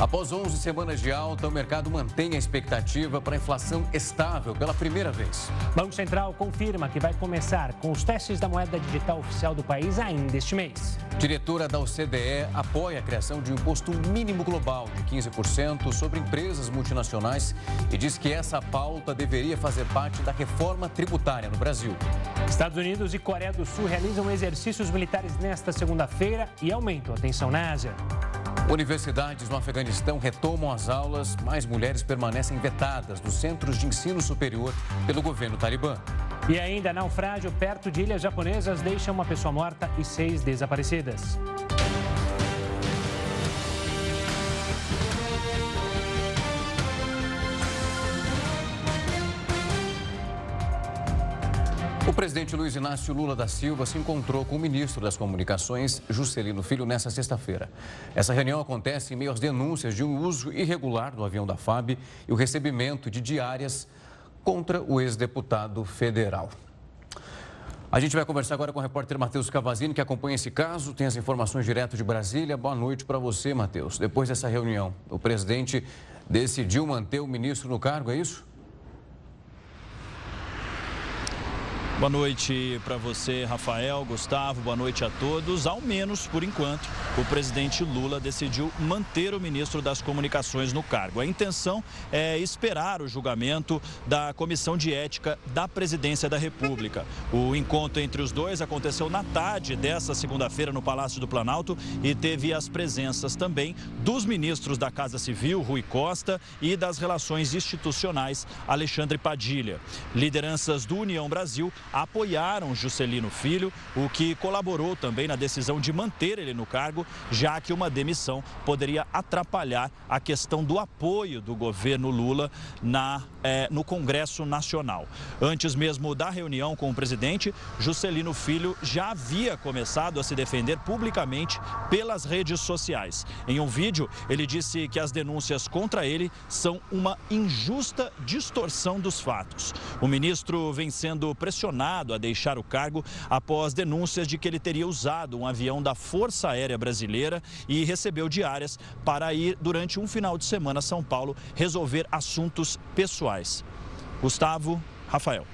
Após 11 semanas de alta, o mercado mantém a expectativa para inflação estável pela primeira vez. Banco Central confirma que vai começar com os testes da moeda digital oficial do país ainda este mês. Diretora da OCDE apoia a criação de um imposto mínimo global de 15% sobre empresas multinacionais e diz que essa pauta deveria fazer parte da reforma tributária no Brasil. Estados Unidos e Coreia do Sul realizam exercícios exercícios militares nesta segunda-feira e aumentam a tensão na Ásia. Universidades no Afeganistão retomam as aulas, mas mulheres permanecem vetadas dos centros de ensino superior pelo governo talibã. E ainda, naufrágio perto de ilhas japonesas deixa uma pessoa morta e seis desaparecidas. O presidente Luiz Inácio Lula da Silva se encontrou com o ministro das Comunicações, Juscelino Filho, nesta sexta-feira. Essa reunião acontece em meio às denúncias de um uso irregular do avião da FAB e o recebimento de diárias contra o ex-deputado federal. A gente vai conversar agora com o repórter Matheus Cavazini, que acompanha esse caso, tem as informações direto de Brasília. Boa noite para você, Matheus. Depois dessa reunião, o presidente decidiu manter o ministro no cargo, é isso? Boa noite para você, Rafael, Gustavo, boa noite a todos. Ao menos por enquanto, o presidente Lula decidiu manter o ministro das Comunicações no cargo. A intenção é esperar o julgamento da Comissão de Ética da Presidência da República. O encontro entre os dois aconteceu na tarde dessa segunda-feira no Palácio do Planalto e teve as presenças também dos ministros da Casa Civil, Rui Costa, e das Relações Institucionais, Alexandre Padilha. Lideranças do União Brasil apoiaram Juscelino Filho, o que colaborou também na decisão de manter ele no cargo, já que uma demissão poderia atrapalhar a questão do apoio do governo Lula na, eh, no Congresso Nacional. Antes mesmo da reunião com o presidente, Juscelino Filho já havia começado a se defender publicamente pelas redes sociais. Em um vídeo, ele disse que as denúncias contra ele são uma injusta distorção dos fatos. O ministro vem sendo pressionado a deixar o cargo após denúncias de que ele teria usado um avião da Força Aérea Brasileira e recebeu diárias para ir durante um final de semana a São Paulo resolver assuntos pessoais. Gustavo, Rafael.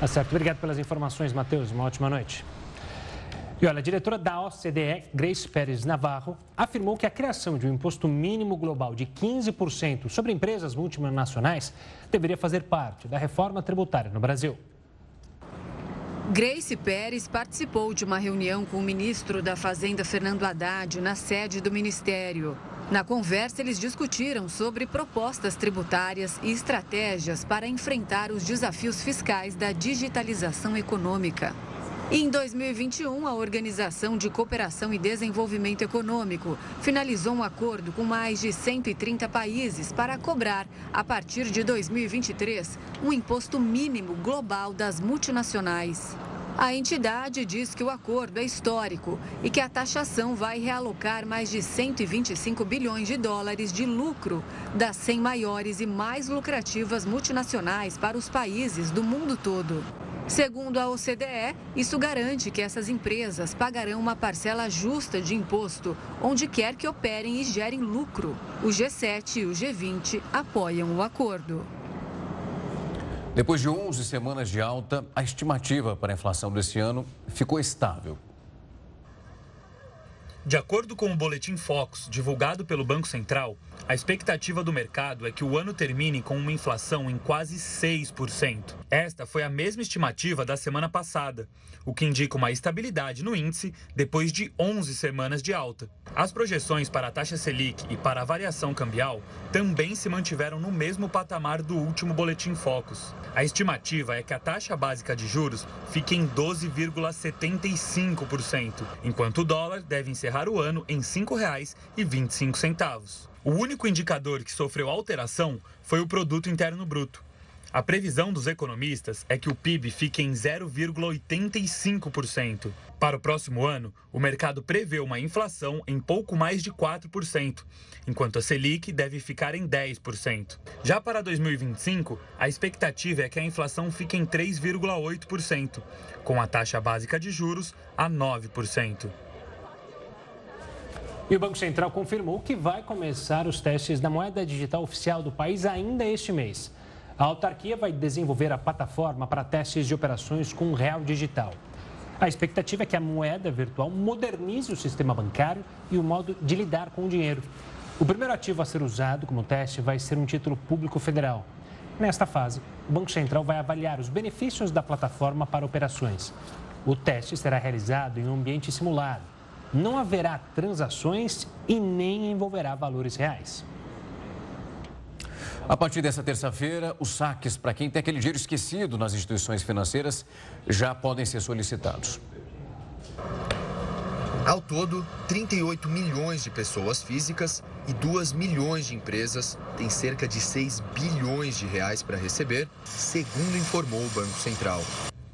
Tá certo. Obrigado pelas informações, Matheus. Uma ótima noite. E olha, a diretora da OCDE, Grace Pérez Navarro, afirmou que a criação de um imposto mínimo global de 15% sobre empresas multinacionais deveria fazer parte da reforma tributária no Brasil. Grace Pérez participou de uma reunião com o ministro da Fazenda, Fernando Haddad, na sede do ministério. Na conversa, eles discutiram sobre propostas tributárias e estratégias para enfrentar os desafios fiscais da digitalização econômica. Em 2021, a Organização de Cooperação e Desenvolvimento Econômico finalizou um acordo com mais de 130 países para cobrar, a partir de 2023, um imposto mínimo global das multinacionais. A entidade diz que o acordo é histórico e que a taxação vai realocar mais de 125 bilhões de dólares de lucro das 100 maiores e mais lucrativas multinacionais para os países do mundo todo. Segundo a OCDE, isso garante que essas empresas pagarão uma parcela justa de imposto onde quer que operem e gerem lucro. O G7 e o G20 apoiam o acordo. Depois de 11 semanas de alta, a estimativa para a inflação desse ano ficou estável. De acordo com o boletim Focus, divulgado pelo Banco Central, a expectativa do mercado é que o ano termine com uma inflação em quase 6%. Esta foi a mesma estimativa da semana passada, o que indica uma estabilidade no índice depois de 11 semanas de alta. As projeções para a taxa Selic e para a variação cambial também se mantiveram no mesmo patamar do último boletim Focus. A estimativa é que a taxa básica de juros fique em 12,75%, enquanto o dólar deve encerrar o ano em R$ 5,25. O único indicador que sofreu alteração foi o produto interno bruto. A previsão dos economistas é que o PIB fique em 0,85%. Para o próximo ano, o mercado prevê uma inflação em pouco mais de 4%, enquanto a Selic deve ficar em 10%. Já para 2025, a expectativa é que a inflação fique em 3,8%, com a taxa básica de juros a 9%. E o Banco Central confirmou que vai começar os testes da moeda digital oficial do país ainda este mês. A autarquia vai desenvolver a plataforma para testes de operações com real digital. A expectativa é que a moeda virtual modernize o sistema bancário e o modo de lidar com o dinheiro. O primeiro ativo a ser usado como teste vai ser um título público federal. Nesta fase, o Banco Central vai avaliar os benefícios da plataforma para operações. O teste será realizado em um ambiente simulado. Não haverá transações e nem envolverá valores reais. A partir dessa terça-feira, os saques para quem tem aquele dinheiro esquecido nas instituições financeiras já podem ser solicitados. Ao todo, 38 milhões de pessoas físicas e 2 milhões de empresas têm cerca de 6 bilhões de reais para receber, segundo informou o Banco Central.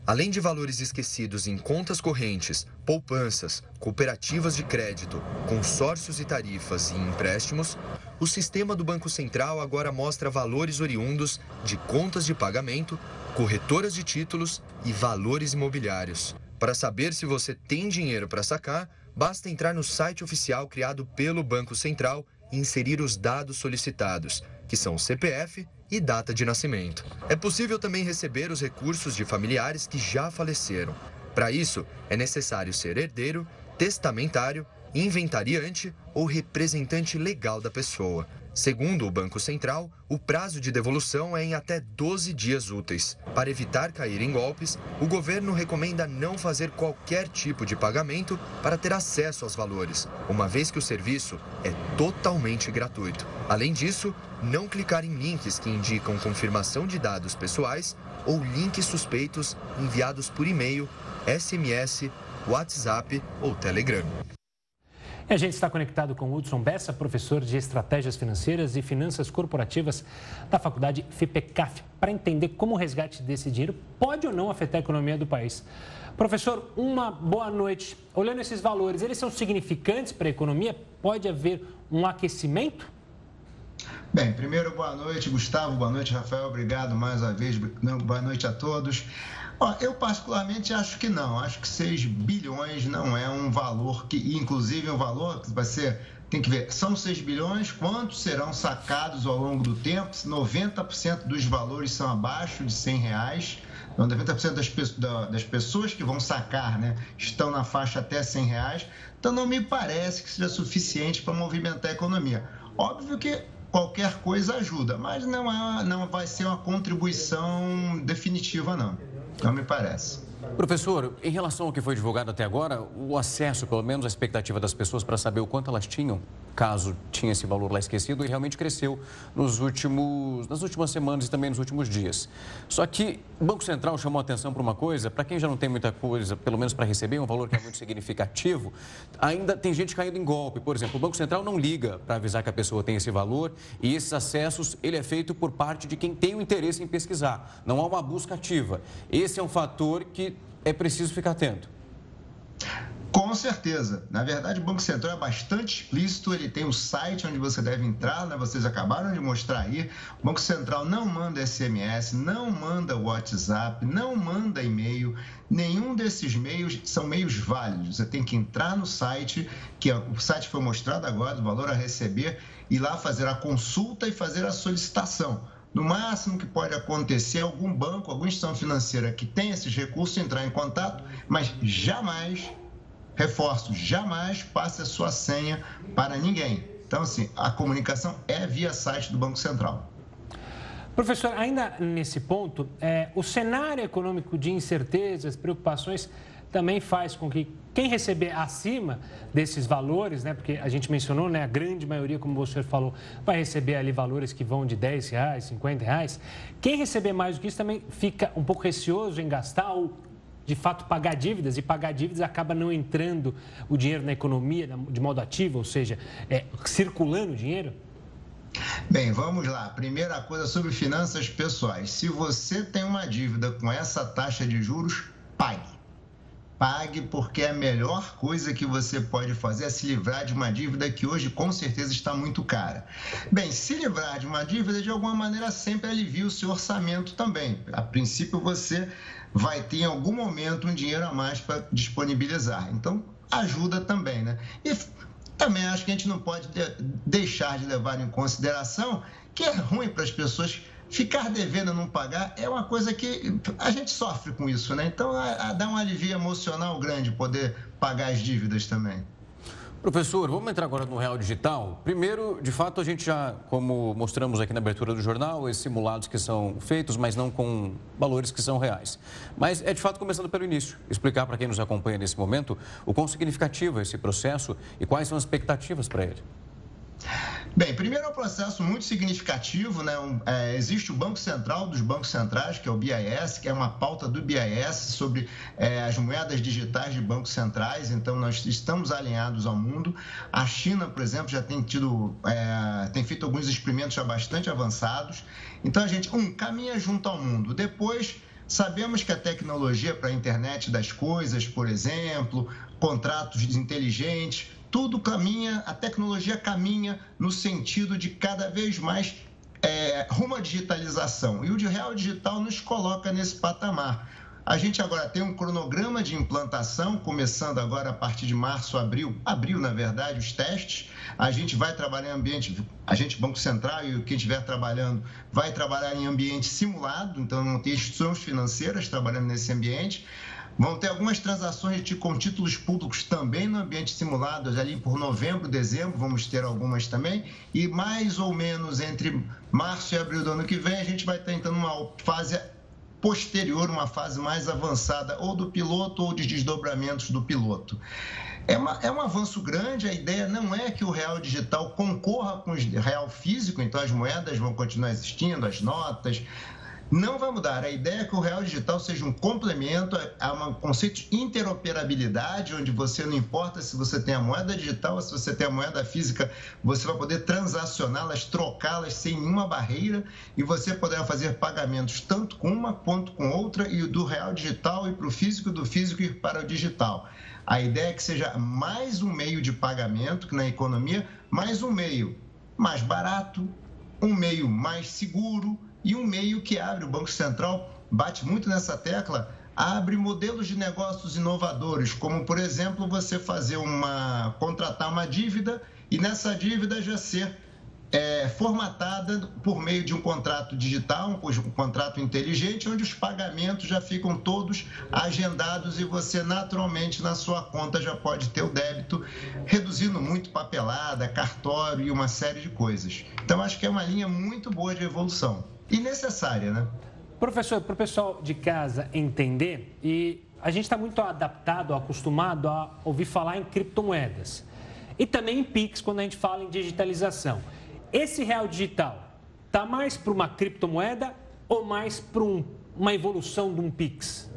Além de valores esquecidos em contas correntes, poupanças, cooperativas de crédito, consórcios e tarifas e empréstimos, o sistema do Banco Central agora mostra valores oriundos de contas de pagamento, corretoras de títulos e valores imobiliários. Para saber se você tem dinheiro para sacar, basta entrar no site oficial criado pelo Banco Central e inserir os dados solicitados, que são o CPF e data de nascimento. É possível também receber os recursos de familiares que já faleceram. Para isso, é necessário ser herdeiro, testamentário, inventariante ou representante legal da pessoa. Segundo o Banco Central, o prazo de devolução é em até 12 dias úteis. Para evitar cair em golpes, o governo recomenda não fazer qualquer tipo de pagamento para ter acesso aos valores, uma vez que o serviço é totalmente gratuito. Além disso, não clicar em links que indicam confirmação de dados pessoais ou links suspeitos enviados por e-mail, SMS, WhatsApp ou Telegram. E a gente está conectado com Hudson Bessa, professor de Estratégias Financeiras e Finanças Corporativas da Faculdade FIPECAF, para entender como o resgate desse dinheiro pode ou não afetar a economia do país. Professor, uma boa noite. Olhando esses valores, eles são significantes para a economia? Pode haver um aquecimento? Bem, primeiro, boa noite, Gustavo, boa noite, Rafael, obrigado mais uma vez, boa noite a todos. Eu particularmente acho que não. Acho que 6 bilhões não é um valor que, inclusive, um valor que vai ser. Tem que ver, são 6 bilhões, quantos serão sacados ao longo do tempo? 90% dos valores são abaixo de 100 reais. 90% das, das pessoas que vão sacar né, estão na faixa até 100 reais. Então, não me parece que seja suficiente para movimentar a economia. Óbvio que qualquer coisa ajuda, mas não, é, não vai ser uma contribuição definitiva, não. Não me parece. Professor, em relação ao que foi divulgado até agora, o acesso, pelo menos a expectativa das pessoas para saber o quanto elas tinham, caso tinha esse valor lá esquecido, e realmente cresceu nos últimos, nas últimas semanas e também nos últimos dias. Só que o Banco Central chamou atenção para uma coisa, para quem já não tem muita coisa, pelo menos para receber um valor que é muito significativo, ainda tem gente caindo em golpe. Por exemplo, o Banco Central não liga para avisar que a pessoa tem esse valor e esses acessos, ele é feito por parte de quem tem o interesse em pesquisar. Não há uma busca ativa. Esse é um fator que é preciso ficar atento. Com certeza. Na verdade, o Banco Central é bastante explícito, ele tem o um site onde você deve entrar, né? vocês acabaram de mostrar aí. O Banco Central não manda SMS, não manda WhatsApp, não manda e-mail. Nenhum desses meios são meios válidos. Você tem que entrar no site, que é, o site foi mostrado agora, do valor a receber, e lá fazer a consulta e fazer a solicitação. No máximo que pode acontecer, algum banco, alguma instituição financeira que tem esses recursos entrar em contato, mas jamais Reforço, jamais passe a sua senha para ninguém. Então, assim, a comunicação é via site do Banco Central. Professor, ainda nesse ponto, é, o cenário econômico de incertezas, preocupações, também faz com que quem receber acima desses valores, né, porque a gente mencionou, né, a grande maioria, como você falou, vai receber ali valores que vão de 10 reais, 50 reais. Quem receber mais do que isso também fica um pouco receoso em gastar ou de fato pagar dívidas e pagar dívidas acaba não entrando o dinheiro na economia de modo ativo, ou seja, é, circulando o dinheiro? Bem, vamos lá. Primeira coisa sobre finanças pessoais. Se você tem uma dívida com essa taxa de juros, pague. Pague porque é a melhor coisa que você pode fazer é se livrar de uma dívida que hoje com certeza está muito cara. Bem, se livrar de uma dívida de alguma maneira sempre alivia o seu orçamento também. A princípio você vai ter em algum momento um dinheiro a mais para disponibilizar. Então ajuda também, né? E também acho que a gente não pode deixar de levar em consideração que é ruim para as pessoas ficar devendo não pagar é uma coisa que a gente sofre com isso, né? Então a, a dá um alívio emocional grande poder pagar as dívidas também. Professor, vamos entrar agora no Real Digital. Primeiro, de fato, a gente já, como mostramos aqui na abertura do jornal, esses simulados que são feitos, mas não com valores que são reais. Mas é de fato começando pelo início, explicar para quem nos acompanha nesse momento o quão significativo é esse processo e quais são as expectativas para ele. Bem, primeiro é um processo muito significativo, né? Um, é, existe o Banco Central dos Bancos Centrais, que é o BIS, que é uma pauta do BIS sobre é, as moedas digitais de bancos centrais, então nós estamos alinhados ao mundo. A China, por exemplo, já tem tido, é, tem feito alguns experimentos já bastante avançados. Então a gente, um, caminha junto ao mundo. Depois, Sabemos que a tecnologia para a internet das coisas, por exemplo, contratos inteligentes, tudo caminha, a tecnologia caminha no sentido de cada vez mais é, rumo à digitalização. E o de Real Digital nos coloca nesse patamar. A gente agora tem um cronograma de implantação, começando agora a partir de março, abril, abril, na verdade, os testes. A gente vai trabalhar em ambiente, a gente, Banco Central e quem estiver trabalhando, vai trabalhar em ambiente simulado, então não tem instituições financeiras trabalhando nesse ambiente. Vão ter algumas transações com títulos públicos também no ambiente simulado, ali por novembro, dezembro, vamos ter algumas também. E mais ou menos entre março e abril do ano que vem, a gente vai estar entrando numa fase posterior, uma fase mais avançada, ou do piloto ou de desdobramentos do piloto. É, uma, é um avanço grande, a ideia não é que o real digital concorra com o real físico, então as moedas vão continuar existindo, as notas, não vai mudar. A ideia é que o real digital seja um complemento a um conceito de interoperabilidade, onde você não importa se você tem a moeda digital ou se você tem a moeda física, você vai poder transacioná-las, trocá-las sem nenhuma barreira e você poderá fazer pagamentos tanto com uma quanto com outra e do real digital e para o físico, do físico ir para o digital. A ideia é que seja mais um meio de pagamento que na economia, mais um meio mais barato, um meio mais seguro, e um meio que abre, o Banco Central bate muito nessa tecla, abre modelos de negócios inovadores, como por exemplo você fazer uma contratar uma dívida e nessa dívida já ser é, formatada por meio de um contrato digital, um, um contrato inteligente, onde os pagamentos já ficam todos agendados e você naturalmente na sua conta já pode ter o débito, reduzindo muito papelada, cartório e uma série de coisas. Então acho que é uma linha muito boa de evolução e necessária, né? Professor, para o pessoal de casa entender, e a gente está muito adaptado, acostumado a ouvir falar em criptomoedas. E também em PIX, quando a gente fala em digitalização. Esse real digital está mais para uma criptomoeda ou mais para um, uma evolução de um PIX?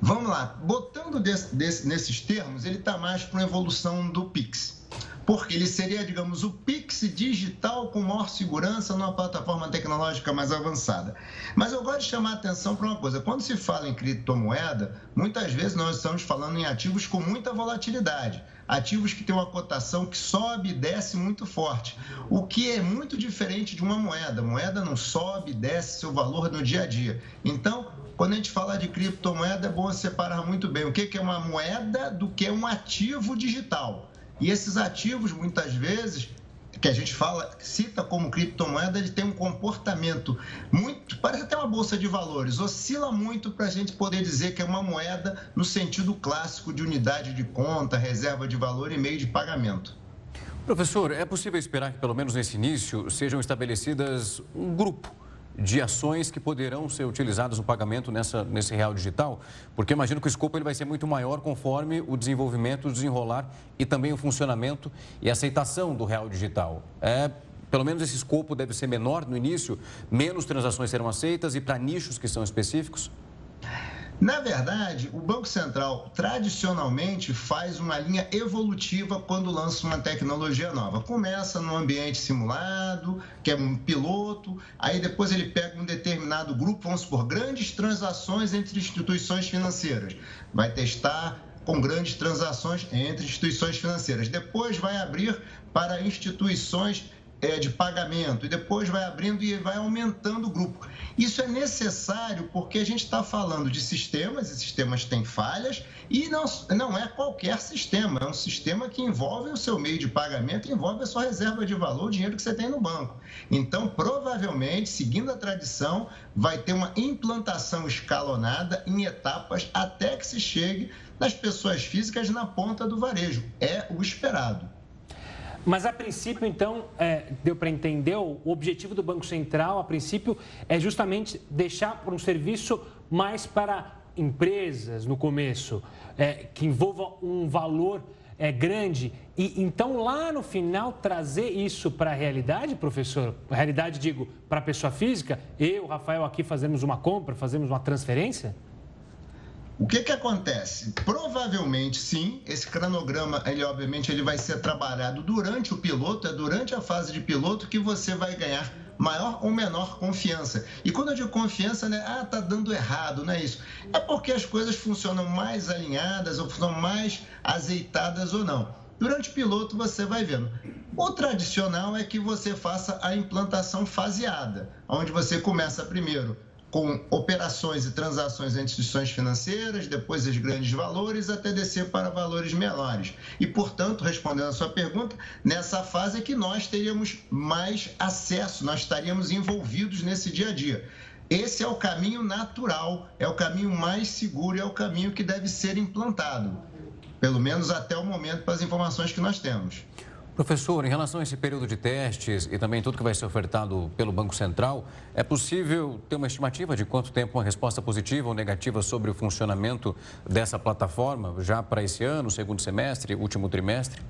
Vamos lá, botando desse, desse, nesses termos, ele está mais para uma evolução do PIX porque ele seria, digamos, o Pix digital com maior segurança numa plataforma tecnológica mais avançada. Mas eu gosto de chamar a atenção para uma coisa: quando se fala em criptomoeda, muitas vezes nós estamos falando em ativos com muita volatilidade. Ativos que têm uma cotação que sobe e desce muito forte, o que é muito diferente de uma moeda. Moeda não sobe e desce seu valor no dia a dia. Então, quando a gente fala de criptomoeda, é bom separar muito bem o que é uma moeda do que é um ativo digital. E esses ativos, muitas vezes, que a gente fala, cita como criptomoeda, ele tem um comportamento muito, parece até uma bolsa de valores, oscila muito para a gente poder dizer que é uma moeda no sentido clássico de unidade de conta, reserva de valor e meio de pagamento. Professor, é possível esperar que, pelo menos nesse início, sejam estabelecidas um grupo de ações que poderão ser utilizadas no pagamento nessa, nesse real digital? Porque imagino que o escopo ele vai ser muito maior conforme o desenvolvimento, o desenrolar e também o funcionamento e aceitação do real digital. É, pelo menos esse escopo deve ser menor no início, menos transações serão aceitas e para nichos que são específicos? Na verdade, o Banco Central tradicionalmente faz uma linha evolutiva quando lança uma tecnologia nova. Começa no ambiente simulado, que é um piloto, aí depois ele pega um determinado grupo, vamos supor, grandes transações entre instituições financeiras. Vai testar com grandes transações entre instituições financeiras. Depois vai abrir para instituições é, de pagamento e depois vai abrindo e vai aumentando o grupo. Isso é necessário porque a gente está falando de sistemas, e sistemas têm falhas, e não, não é qualquer sistema, é um sistema que envolve o seu meio de pagamento, envolve a sua reserva de valor, o dinheiro que você tem no banco. Então, provavelmente, seguindo a tradição, vai ter uma implantação escalonada em etapas até que se chegue nas pessoas físicas na ponta do varejo. É o esperado. Mas a princípio, então, é, deu para entender, o objetivo do Banco Central, a princípio, é justamente deixar por um serviço mais para empresas no começo, é, que envolva um valor é, grande. E então, lá no final, trazer isso para a realidade, professor? Realidade, digo, para a pessoa física, eu, Rafael, aqui fazemos uma compra, fazemos uma transferência? O que, que acontece? Provavelmente, sim, esse cronograma, ele obviamente ele vai ser trabalhado durante o piloto, é durante a fase de piloto que você vai ganhar maior ou menor confiança. E quando eu digo confiança, né? Ah, tá dando errado, não é isso. É porque as coisas funcionam mais alinhadas ou funcionam mais azeitadas ou não. Durante o piloto você vai vendo. O tradicional é que você faça a implantação faseada, onde você começa primeiro com operações e transações entre instituições financeiras, depois os grandes valores, até descer para valores menores. E, portanto, respondendo a sua pergunta, nessa fase é que nós teríamos mais acesso, nós estaríamos envolvidos nesse dia a dia. Esse é o caminho natural, é o caminho mais seguro, é o caminho que deve ser implantado, pelo menos até o momento, para as informações que nós temos. Professor, em relação a esse período de testes e também tudo que vai ser ofertado pelo Banco Central, é possível ter uma estimativa de quanto tempo uma resposta positiva ou negativa sobre o funcionamento dessa plataforma já para esse ano, segundo semestre, último trimestre?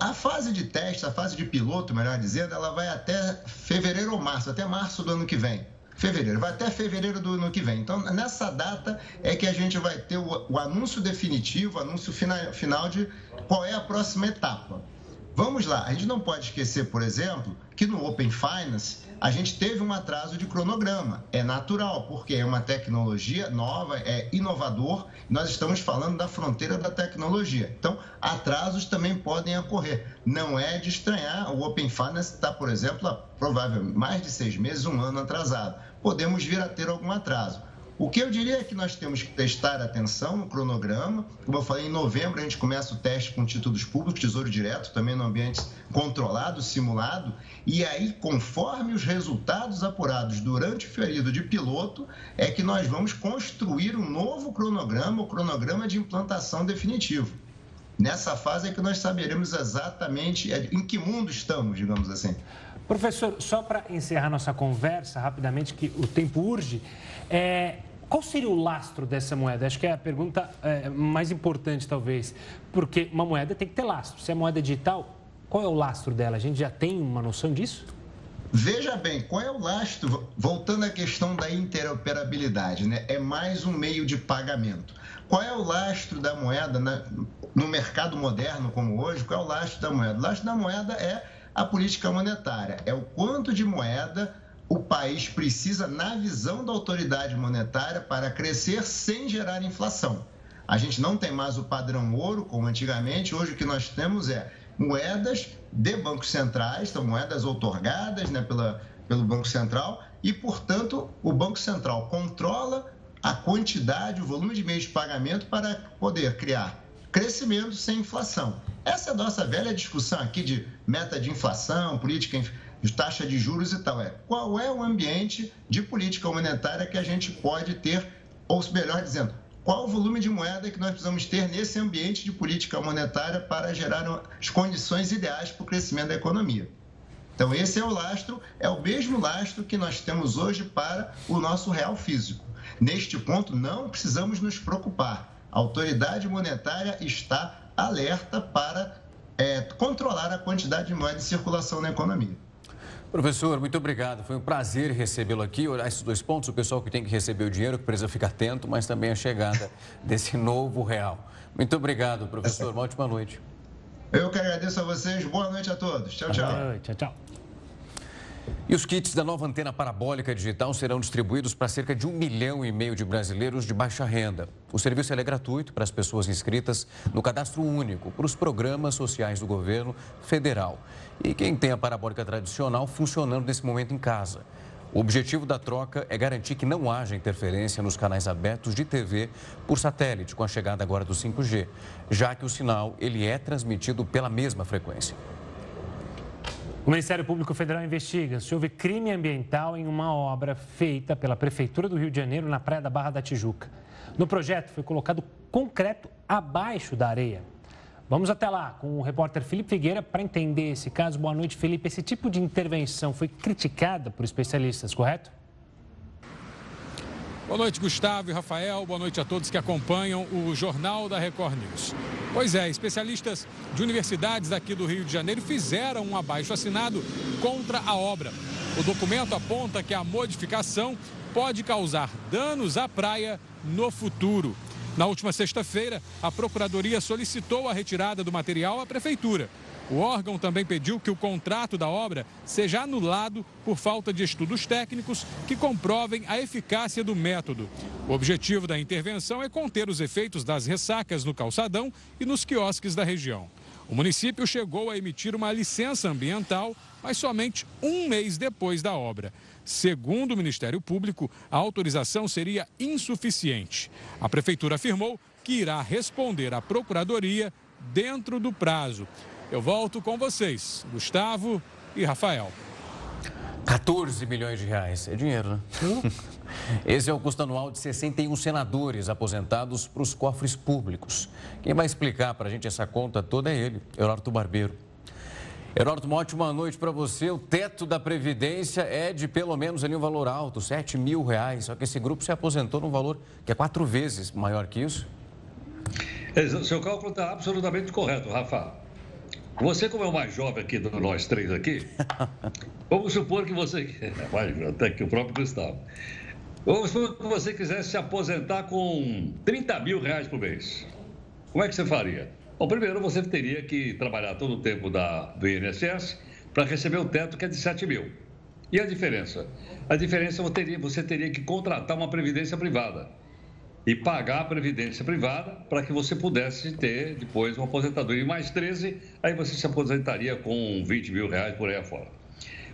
a fase de teste, a fase de piloto, melhor dizendo, ela vai até fevereiro ou março, até março do ano que vem fevereiro, vai até fevereiro do ano que vem. Então, nessa data é que a gente vai ter o, o anúncio definitivo, o anúncio final, final de qual é a próxima etapa. Vamos lá, a gente não pode esquecer, por exemplo, que no Open Finance a gente teve um atraso de cronograma. É natural, porque é uma tecnologia nova, é inovador, nós estamos falando da fronteira da tecnologia. Então, atrasos também podem ocorrer. Não é de estranhar, o Open Finance está, por exemplo, provavelmente mais de seis meses, um ano atrasado. Podemos vir a ter algum atraso. O que eu diria é que nós temos que prestar atenção no cronograma. Como eu falei, em novembro a gente começa o teste com títulos públicos, Tesouro Direto, também no ambiente controlado, simulado. E aí, conforme os resultados apurados durante o período de piloto, é que nós vamos construir um novo cronograma, o cronograma de implantação definitivo. Nessa fase é que nós saberemos exatamente em que mundo estamos, digamos assim. Professor, só para encerrar nossa conversa rapidamente, que o tempo urge, é, qual seria o lastro dessa moeda? Acho que é a pergunta é, mais importante, talvez. Porque uma moeda tem que ter lastro. Se é moeda digital, qual é o lastro dela? A gente já tem uma noção disso? Veja bem, qual é o lastro? Voltando à questão da interoperabilidade, né? É mais um meio de pagamento. Qual é o lastro da moeda no mercado moderno como hoje? Qual é o lastro da moeda? O lastro da moeda é a política monetária, é o quanto de moeda o país precisa na visão da autoridade monetária para crescer sem gerar inflação. A gente não tem mais o padrão ouro como antigamente, hoje o que nós temos é moedas de bancos centrais, então moedas outorgadas né, pela, pelo Banco Central, e, portanto, o Banco Central controla a quantidade, o volume de meios de pagamento para poder criar crescimento sem inflação. Essa é a nossa velha discussão aqui de meta de inflação, política de taxa de juros e tal. É qual é o ambiente de política monetária que a gente pode ter, ou melhor dizendo, qual o volume de moeda que nós precisamos ter nesse ambiente de política monetária para gerar as condições ideais para o crescimento da economia. Então, esse é o lastro, é o mesmo lastro que nós temos hoje para o nosso real físico. Neste ponto, não precisamos nos preocupar. A autoridade monetária está alerta para é, controlar a quantidade de moeda em circulação na economia. Professor, muito obrigado. Foi um prazer recebê-lo aqui. Olhar esses dois pontos, o pessoal que tem que receber o dinheiro, que precisa ficar atento, mas também a chegada desse novo real. Muito obrigado, professor. Uma ótima noite. Eu que agradeço a vocês. Boa noite a todos. Tchau, tchau. Boa noite. Tchau, tchau. E os kits da nova antena parabólica digital serão distribuídos para cerca de um milhão e meio de brasileiros de baixa renda. O serviço é gratuito para as pessoas inscritas no cadastro único para os programas sociais do governo federal. E quem tem a parabólica tradicional funcionando nesse momento em casa. O objetivo da troca é garantir que não haja interferência nos canais abertos de TV por satélite com a chegada agora do 5G, já que o sinal ele é transmitido pela mesma frequência. O Ministério Público Federal investiga se houve crime ambiental em uma obra feita pela Prefeitura do Rio de Janeiro na Praia da Barra da Tijuca. No projeto foi colocado concreto abaixo da areia. Vamos até lá com o repórter Felipe Figueira para entender esse caso. Boa noite, Felipe. Esse tipo de intervenção foi criticada por especialistas, correto? Boa noite, Gustavo e Rafael. Boa noite a todos que acompanham o Jornal da Record News. Pois é, especialistas de universidades aqui do Rio de Janeiro fizeram um abaixo assinado contra a obra. O documento aponta que a modificação pode causar danos à praia no futuro. Na última sexta-feira, a Procuradoria solicitou a retirada do material à Prefeitura. O órgão também pediu que o contrato da obra seja anulado por falta de estudos técnicos que comprovem a eficácia do método. O objetivo da intervenção é conter os efeitos das ressacas no calçadão e nos quiosques da região. O município chegou a emitir uma licença ambiental, mas somente um mês depois da obra. Segundo o Ministério Público, a autorização seria insuficiente. A prefeitura afirmou que irá responder à procuradoria dentro do prazo. Eu volto com vocês, Gustavo e Rafael. 14 milhões de reais. É dinheiro, né? Esse é o custo anual de 61 senadores aposentados para os cofres públicos. Quem vai explicar para a gente essa conta toda é ele, Heródoto Barbeiro. Heródoto, uma ótima noite para você. O teto da Previdência é de pelo menos ali um valor alto, 7 mil reais. Só que esse grupo se aposentou num valor que é quatro vezes maior que isso. O seu cálculo está absolutamente correto, Rafa. Você, como é o mais jovem aqui de nós três aqui, vamos supor que você. Até que o próprio Gustavo. Vamos supor que você quisesse se aposentar com 30 mil reais por mês. Como é que você faria? Bom, primeiro você teria que trabalhar todo o tempo da, do INSS para receber o teto que é de 7 mil. E a diferença? A diferença você teria, você teria que contratar uma previdência privada e pagar a previdência privada para que você pudesse ter depois uma aposentadoria mais 13, aí você se aposentaria com 20 mil reais por aí afora.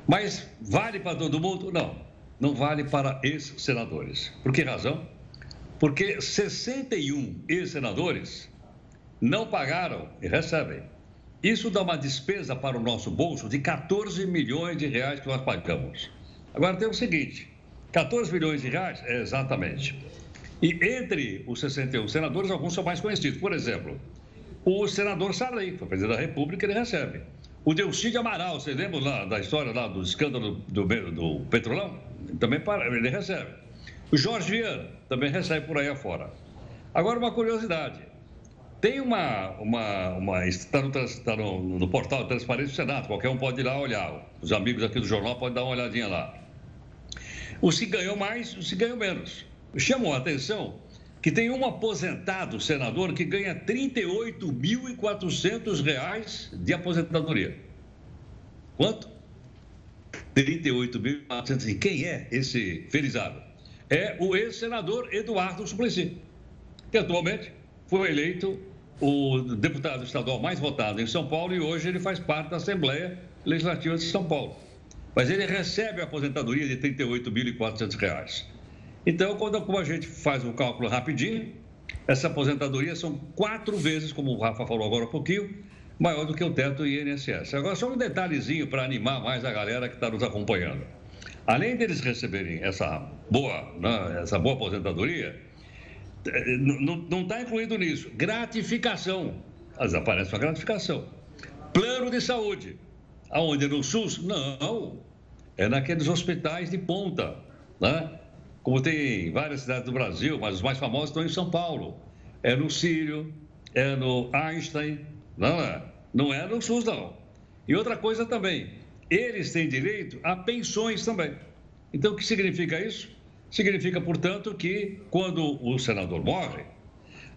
Mas vale para todo mundo? Não, não vale para ex-senadores. Por que razão? Porque 61 ex-senadores não pagaram e recebem. Isso dá uma despesa para o nosso bolso de 14 milhões de reais que nós pagamos. Agora tem o seguinte: 14 milhões de reais, é exatamente. E entre os 61 senadores, alguns são mais conhecidos. Por exemplo, o senador Sarney, que foi presidente da República, ele recebe. O Delcide Amaral, vocês lembram lá da história lá do escândalo do, do Petrolão? Também ele recebe. O Jorge Viana também recebe por aí afora. Agora, uma curiosidade. Tem uma. uma, uma está, no, está no, no portal Transparência do Senado, qualquer um pode ir lá olhar. Os amigos aqui do jornal podem dar uma olhadinha lá. O se ganhou mais, o se ganhou menos chamam a atenção que tem um aposentado senador que ganha R$ 38.400 de aposentadoria. Quanto? R$ 38.400. E quem é esse felizardo? É o ex-senador Eduardo Suplicy, que atualmente foi eleito o deputado estadual mais votado em São Paulo e hoje ele faz parte da Assembleia Legislativa de São Paulo. Mas ele recebe a aposentadoria de R$ 38.400. Então, quando a gente faz um cálculo rapidinho, essa aposentadoria são quatro vezes, como o Rafa falou agora há pouquinho, maior do que o teto do INSS. Agora, só um detalhezinho para animar mais a galera que está nos acompanhando. Além deles receberem essa boa, né, essa boa aposentadoria, não está incluído nisso gratificação. Mas aparece uma gratificação. Plano de saúde. Aonde? No SUS? Não. É naqueles hospitais de ponta. Né? como tem em várias cidades do Brasil, mas os mais famosos estão em São Paulo. É no Sírio, é no Einstein, não é? Não é no SUS, não. E outra coisa também, eles têm direito a pensões também. Então, o que significa isso? Significa, portanto, que quando o senador morre,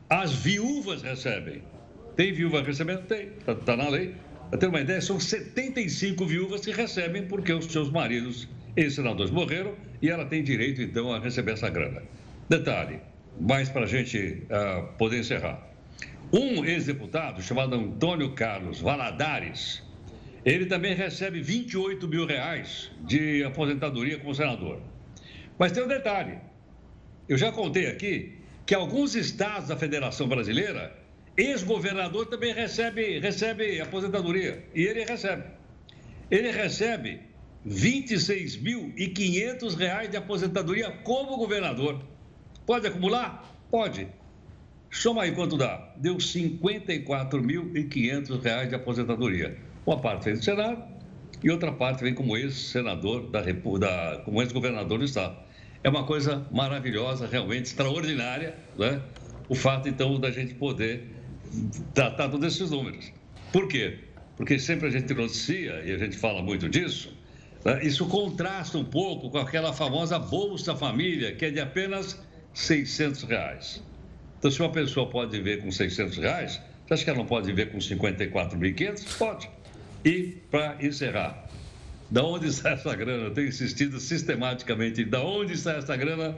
as viúvas recebem. Tem viúva recebendo? Tem, está tá na lei. Para ter uma ideia, são 75 viúvas que recebem porque os seus maridos ex-senadores morreram e ela tem direito, então, a receber essa grana. Detalhe, mais para a gente uh, poder encerrar. Um ex-deputado chamado Antônio Carlos Valadares, ele também recebe 28 mil reais de aposentadoria como senador. Mas tem um detalhe. Eu já contei aqui que alguns estados da Federação Brasileira, ex-governador também recebe, recebe aposentadoria. E ele recebe. Ele recebe 26.500 reais de aposentadoria como governador. Pode acumular? Pode. Soma aí quanto dá. Deu 54.500 reais de aposentadoria. Uma parte vem do Senado e outra parte vem como ex-senador da, da como ex-governador do Estado. É uma coisa maravilhosa, realmente extraordinária, né? O fato, então, da gente poder tratar todos esses números. Por quê? Porque sempre a gente noticia, e a gente fala muito disso, né? isso contrasta um pouco com aquela famosa Bolsa Família, que é de apenas 600 reais. Então, se uma pessoa pode viver com 600 reais, você acha que ela não pode viver com 54.500? Pode. E, para encerrar, da onde sai essa grana? Eu tenho insistido sistematicamente, da onde sai essa grana?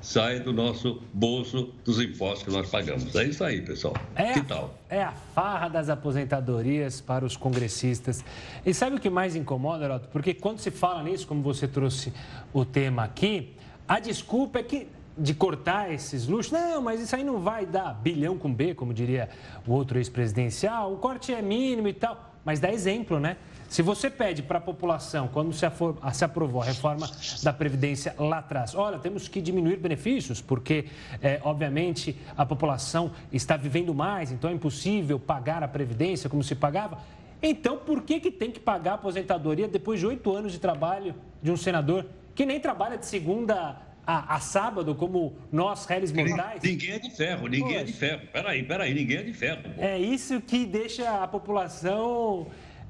Sai do nosso bolso dos impostos que nós pagamos. É isso aí, pessoal. É que a, tal? É a farra das aposentadorias para os congressistas. E sabe o que mais incomoda, Heroto? Porque quando se fala nisso, como você trouxe o tema aqui, a desculpa é que de cortar esses luxos. Não, mas isso aí não vai dar bilhão com B, como diria o outro ex-presidencial. O corte é mínimo e tal. Mas dá exemplo, né? Se você pede para a população, quando se, aprovou a reforma da Previdência lá atrás, olha, temos que diminuir benefícios, porque, é, obviamente, a população está vivendo mais, então é impossível pagar a Previdência como se pagava. Então, por que, que tem que pagar a aposentadoria depois de oito anos de trabalho de um senador que nem trabalha de segunda a, a, sábado, como nós, réis mortais? Ninguém é de ferro, ninguém Poxa. é de ferro. Peraí, peraí, ninguém é de ferro. Pô. É isso que deixa a população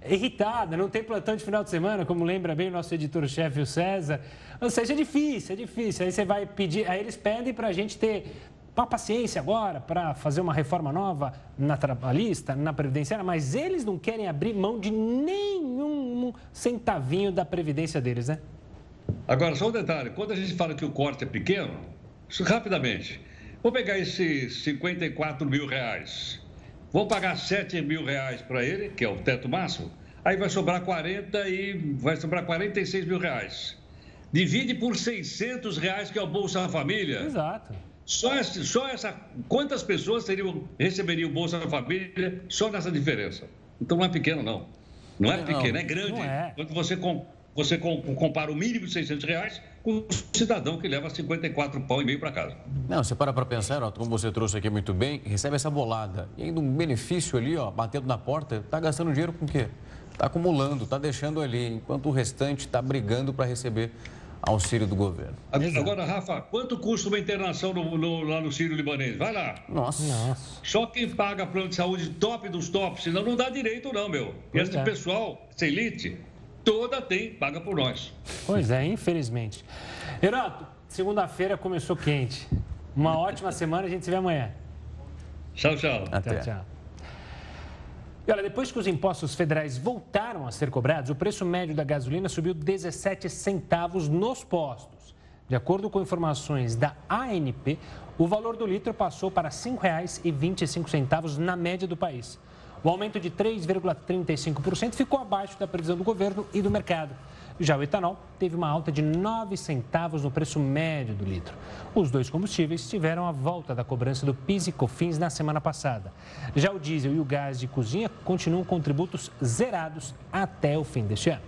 irritada, não tem plantão de final de semana, como lembra bem o nosso editor-chefe, o César. Ou seja, é difícil, é difícil. Aí você vai pedir, aí eles pedem para a gente ter uma paciência agora para fazer uma reforma nova na trabalhista, na previdenciária, mas eles não querem abrir mão de nenhum centavinho da previdência deles, né? Agora, só um detalhe: quando a gente fala que o corte é pequeno, rapidamente, vou pegar esses 54 mil reais, vou pagar 7 mil reais para ele, que é o teto máximo, aí vai sobrar 40 e vai sobrar 46 mil reais. Divide por 600 reais, que é o Bolsa Família. Exato. Só, esse, só essa. Quantas pessoas teriam, receberiam o Bolsa Família só nessa diferença? Então não é pequeno, não. Não é pequeno, não, é grande. É. Quando você você compara o mínimo de 600 reais com o cidadão que leva 54 pau e meio para casa. Não, você para para pensar, ó, como você trouxe aqui muito bem, recebe essa bolada. E ainda um benefício ali, ó, batendo na porta, está gastando dinheiro com o quê? Está acumulando, está deixando ali, enquanto o restante está brigando para receber auxílio do governo. Agora, agora, Rafa, quanto custa uma internação no, no, lá no Sírio Libanês? Vai lá. Nossa. Nossa. Só quem paga plano de saúde top dos tops, senão não dá direito não, meu. E esse é. pessoal, essa elite, toda tem, paga por nós. Pois é, infelizmente. Heroto, segunda-feira começou quente. Uma ótima semana, a gente se vê amanhã. Tchau, tchau. Até. Tchau, tchau. E olha, depois que os impostos federais voltaram a ser cobrados, o preço médio da gasolina subiu 17 centavos nos postos. De acordo com informações da ANP, o valor do litro passou para R$ 5,25 na média do país. O aumento de 3,35% ficou abaixo da previsão do governo e do mercado. Já o etanol teve uma alta de 9 centavos no preço médio do litro. Os dois combustíveis tiveram a volta da cobrança do PIS e COFINS na semana passada. Já o diesel e o gás de cozinha continuam com tributos zerados até o fim deste ano.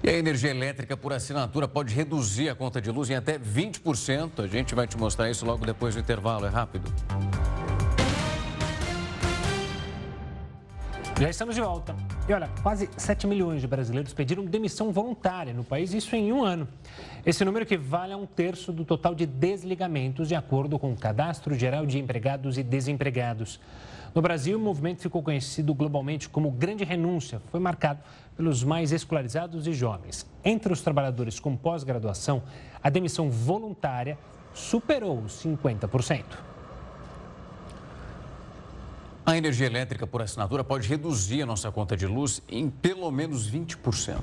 E a energia elétrica por assinatura pode reduzir a conta de luz em até 20%. A gente vai te mostrar isso logo depois do intervalo. É rápido. Já estamos de volta. E olha, quase 7 milhões de brasileiros pediram demissão voluntária no país, isso em um ano. Esse número equivale a um terço do total de desligamentos, de acordo com o Cadastro Geral de Empregados e Desempregados. No Brasil, o movimento ficou conhecido globalmente como Grande Renúncia. Foi marcado pelos mais escolarizados e jovens. Entre os trabalhadores com pós-graduação, a demissão voluntária superou os 50%. A energia elétrica por assinatura pode reduzir a nossa conta de luz em pelo menos 20%.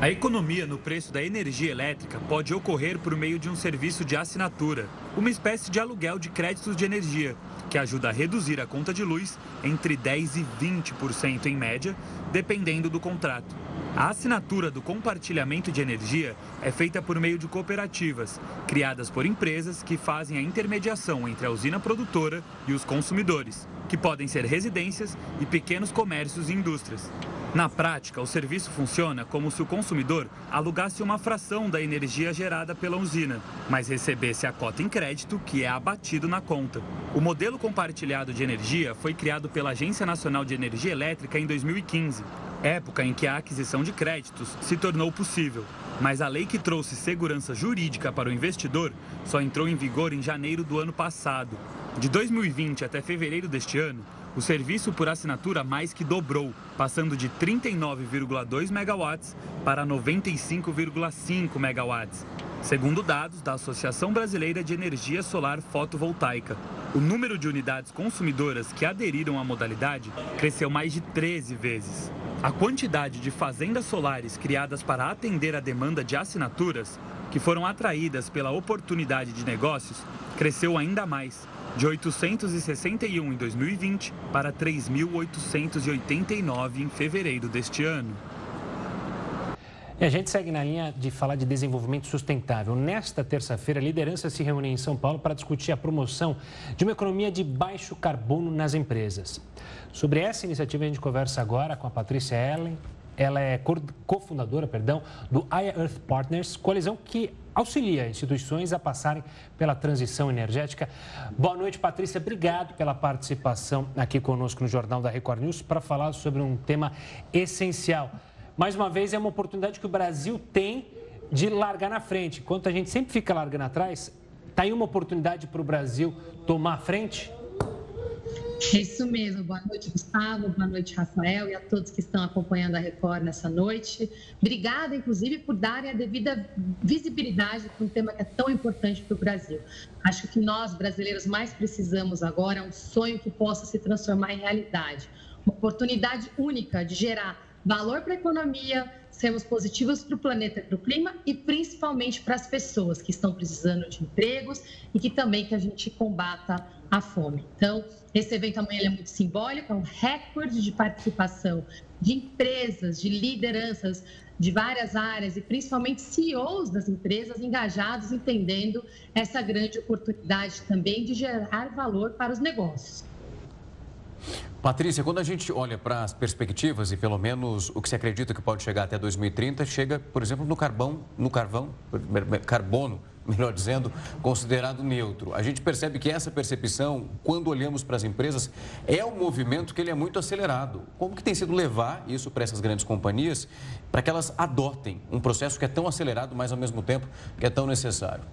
A economia no preço da energia elétrica pode ocorrer por meio de um serviço de assinatura, uma espécie de aluguel de créditos de energia, que ajuda a reduzir a conta de luz entre 10% e 20% em média, dependendo do contrato. A assinatura do compartilhamento de energia é feita por meio de cooperativas, criadas por empresas que fazem a intermediação entre a usina produtora e os consumidores, que podem ser residências e pequenos comércios e indústrias. Na prática, o serviço funciona como se o consumidor alugasse uma fração da energia gerada pela usina, mas recebesse a cota em crédito que é abatido na conta. O modelo compartilhado de energia foi criado pela Agência Nacional de Energia Elétrica em 2015, época em que a aquisição de créditos se tornou possível. Mas a lei que trouxe segurança jurídica para o investidor só entrou em vigor em janeiro do ano passado. De 2020 até fevereiro deste ano, o serviço por assinatura mais que dobrou, passando de 39,2 megawatts para 95,5 megawatts, segundo dados da Associação Brasileira de Energia Solar Fotovoltaica. O número de unidades consumidoras que aderiram à modalidade cresceu mais de 13 vezes. A quantidade de fazendas solares criadas para atender a demanda de assinaturas, que foram atraídas pela oportunidade de negócios, cresceu ainda mais de 861 em 2020 para 3.889 em fevereiro deste ano. E a gente segue na linha de falar de desenvolvimento sustentável. Nesta terça-feira, a liderança se reúne em São Paulo para discutir a promoção de uma economia de baixo carbono nas empresas. Sobre essa iniciativa, a gente conversa agora com a Patrícia Ellen. Ela é cofundadora, perdão, do Aya Earth Partners, coalizão que auxilia instituições a passarem pela transição energética. Boa noite, Patrícia. Obrigado pela participação aqui conosco no Jornal da Record News para falar sobre um tema essencial. Mais uma vez, é uma oportunidade que o Brasil tem de largar na frente. Enquanto a gente sempre fica largando atrás, está aí uma oportunidade para o Brasil tomar a frente? É isso mesmo. Boa noite, Gustavo. Boa noite, Rafael, e a todos que estão acompanhando a Record nessa noite. Obrigada, inclusive, por darem a devida visibilidade para um tema que é tão importante para o Brasil. Acho que nós, brasileiros, mais precisamos agora é um sonho que possa se transformar em realidade. Uma oportunidade única de gerar valor para a economia, sermos positivos para o planeta para o clima e principalmente para as pessoas que estão precisando de empregos e que também que a gente combata a fome. Então, esse evento amanhã é muito simbólico, é um recorde de participação de empresas, de lideranças de várias áreas e principalmente CEOs das empresas engajados, entendendo essa grande oportunidade também de gerar valor para os negócios. Patrícia, quando a gente olha para as perspectivas e pelo menos o que se acredita que pode chegar até 2030, chega, por exemplo, no carvão, no carvão, carbono, melhor dizendo, considerado neutro. A gente percebe que essa percepção, quando olhamos para as empresas, é um movimento que ele é muito acelerado. Como que tem sido levar isso para essas grandes companhias, para que elas adotem um processo que é tão acelerado, mas ao mesmo tempo que é tão necessário?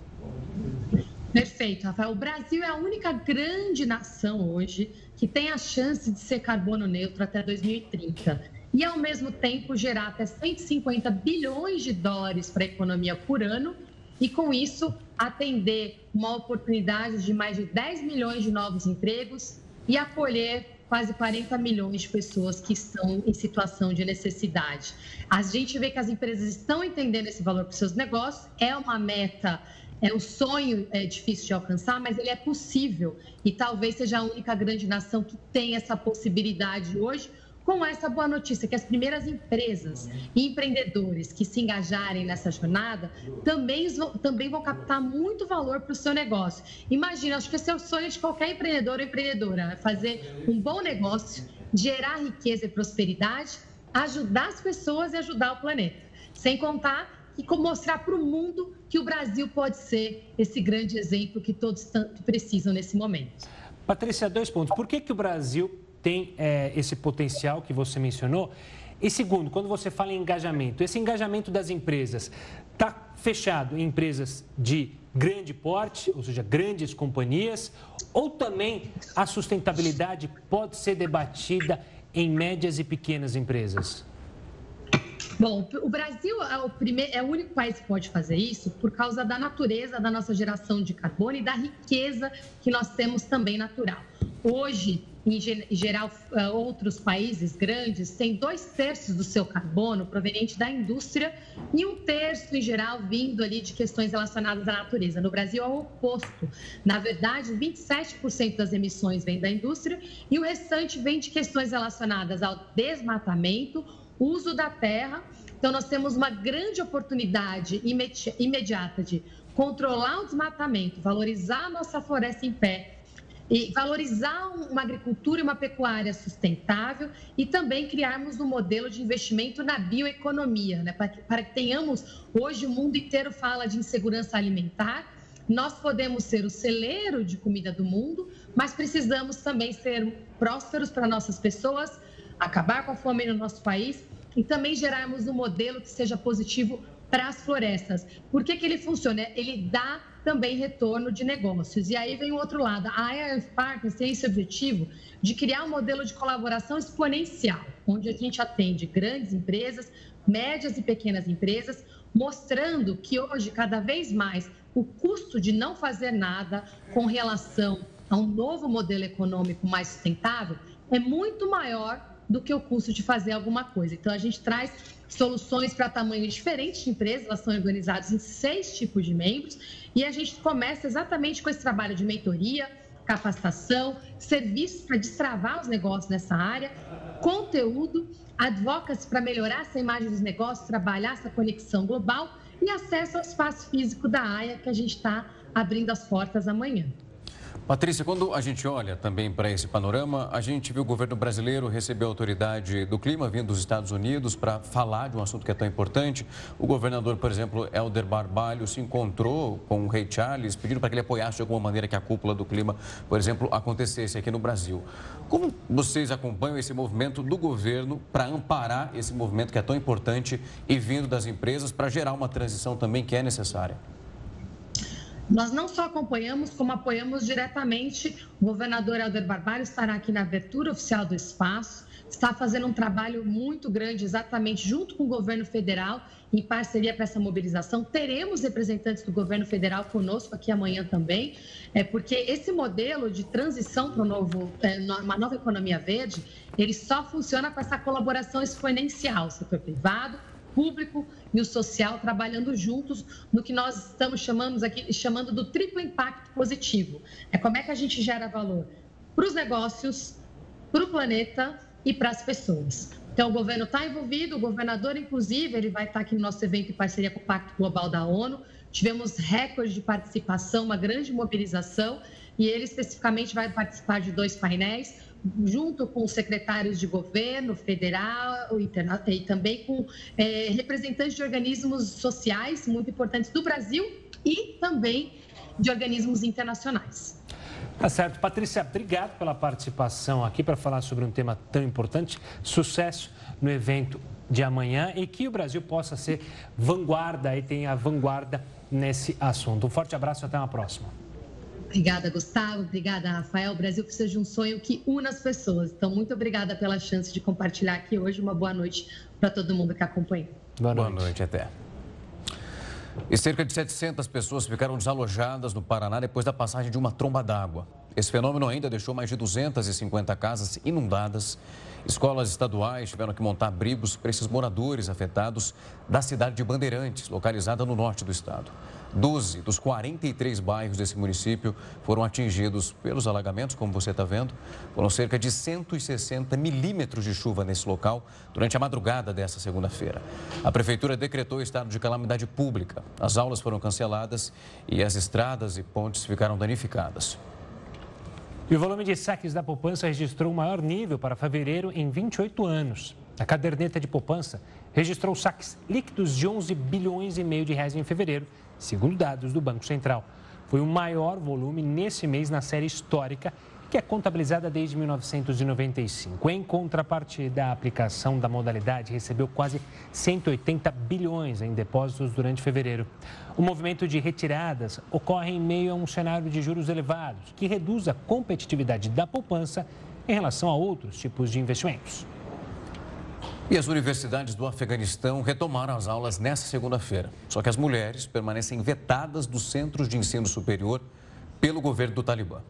Perfeito, Rafael. O Brasil é a única grande nação hoje que tem a chance de ser carbono neutro até 2030 e, ao mesmo tempo, gerar até 150 bilhões de dólares para a economia por ano e, com isso, atender uma oportunidade de mais de 10 milhões de novos empregos e acolher quase 40 milhões de pessoas que estão em situação de necessidade. A gente vê que as empresas estão entendendo esse valor para os seus negócios, é uma meta é um sonho é difícil de alcançar, mas ele é possível e talvez seja a única grande nação que tem essa possibilidade hoje. Com essa boa notícia, que as primeiras empresas e empreendedores que se engajarem nessa jornada também, também vão captar muito valor para o seu negócio. Imagina, acho que esse é o sonho de qualquer empreendedor ou empreendedora: né? fazer um bom negócio, gerar riqueza e prosperidade, ajudar as pessoas e ajudar o planeta. Sem contar e mostrar para o mundo que o Brasil pode ser esse grande exemplo que todos tanto precisam nesse momento. Patrícia, dois pontos. Por que, que o Brasil tem é, esse potencial que você mencionou? E segundo, quando você fala em engajamento, esse engajamento das empresas está fechado em empresas de grande porte, ou seja, grandes companhias, ou também a sustentabilidade pode ser debatida em médias e pequenas empresas? Bom, o Brasil é o, primeiro, é o único país que pode fazer isso por causa da natureza da nossa geração de carbono e da riqueza que nós temos também natural. Hoje, em geral, eh, outros países grandes têm dois terços do seu carbono proveniente da indústria e um terço, em geral, vindo ali de questões relacionadas à natureza. No Brasil é o oposto. Na verdade, 27% das emissões vem da indústria e o restante vem de questões relacionadas ao desmatamento, uso da terra. Então, nós temos uma grande oportunidade imediata de controlar o desmatamento, valorizar a nossa floresta em pé e valorizar uma agricultura e uma pecuária sustentável e também criarmos um modelo de investimento na bioeconomia, né? para, que, para que tenhamos, hoje o mundo inteiro fala de insegurança alimentar, nós podemos ser o celeiro de comida do mundo, mas precisamos também ser prósperos para nossas pessoas, acabar com a fome no nosso país e também gerarmos um modelo que seja positivo para as florestas. Por que, que ele funciona? Ele dá também retorno de negócios. E aí vem o outro lado. A IRF Partners tem esse objetivo de criar um modelo de colaboração exponencial, onde a gente atende grandes empresas, médias e pequenas empresas, mostrando que hoje, cada vez mais, o custo de não fazer nada com relação a um novo modelo econômico mais sustentável é muito maior do que o custo de fazer alguma coisa. Então, a gente traz soluções para tamanhos diferentes de empresas, elas são organizadas em seis tipos de membros, e a gente começa exatamente com esse trabalho de mentoria, capacitação, serviços para destravar os negócios nessa área, conteúdo, advocacy para melhorar essa imagem dos negócios, trabalhar essa conexão global e acesso ao espaço físico da AIA, que a gente está abrindo as portas amanhã. Patrícia, quando a gente olha também para esse panorama, a gente viu o governo brasileiro receber a autoridade do clima vindo dos Estados Unidos para falar de um assunto que é tão importante. O governador, por exemplo, Helder Barbalho, se encontrou com o rei Charles, pedindo para que ele apoiasse de alguma maneira que a cúpula do clima, por exemplo, acontecesse aqui no Brasil. Como vocês acompanham esse movimento do governo para amparar esse movimento que é tão importante e vindo das empresas para gerar uma transição também que é necessária? Nós não só acompanhamos, como apoiamos diretamente. O governador Helder Barbalho estará aqui na abertura oficial do espaço, está fazendo um trabalho muito grande, exatamente junto com o governo federal, em parceria para essa mobilização. Teremos representantes do governo federal conosco aqui amanhã também, é, porque esse modelo de transição para novo, é, uma nova economia verde, ele só funciona com essa colaboração exponencial, setor privado, público e o social trabalhando juntos no que nós estamos chamando aqui, chamando do triplo impacto positivo. É como é que a gente gera valor para os negócios, para o planeta e para as pessoas. Então, o governo está envolvido, o governador, inclusive, ele vai estar aqui no nosso evento em parceria com o Pacto Global da ONU. Tivemos recorde de participação, uma grande mobilização, e ele especificamente vai participar de dois painéis junto com os secretários de governo federal e também com é, representantes de organismos sociais muito importantes do Brasil e também de organismos internacionais. Tá certo. Patrícia, obrigado pela participação aqui para falar sobre um tema tão importante. Sucesso no evento de amanhã e que o Brasil possa ser vanguarda e tenha vanguarda nesse assunto. Um forte abraço e até uma próxima. Obrigada, Gustavo. Obrigada, Rafael. O Brasil precisa de um sonho que una as pessoas. Então, muito obrigada pela chance de compartilhar aqui hoje. Uma boa noite para todo mundo que acompanha. Boa noite. Boa noite, até. E cerca de 700 pessoas ficaram desalojadas no Paraná depois da passagem de uma tromba d'água. Esse fenômeno ainda deixou mais de 250 casas inundadas. Escolas estaduais tiveram que montar abrigos para esses moradores afetados da cidade de Bandeirantes, localizada no norte do estado. 12 dos 43 bairros desse município foram atingidos pelos alagamentos, como você está vendo. Foram cerca de 160 milímetros de chuva nesse local durante a madrugada dessa segunda-feira. A prefeitura decretou estado de calamidade pública. As aulas foram canceladas e as estradas e pontes ficaram danificadas. E o volume de saques da poupança registrou o maior nível para fevereiro em 28 anos. A caderneta de poupança registrou saques líquidos de 11 bilhões e meio de reais em fevereiro, segundo dados do Banco Central. Foi o maior volume nesse mês na série histórica que é contabilizada desde 1995. Em contrapartida, a aplicação da modalidade recebeu quase 180 bilhões em depósitos durante fevereiro. O movimento de retiradas ocorre em meio a um cenário de juros elevados, que reduz a competitividade da poupança em relação a outros tipos de investimentos. E as universidades do Afeganistão retomaram as aulas nesta segunda-feira. Só que as mulheres permanecem vetadas dos centros de ensino superior pelo governo do Talibã.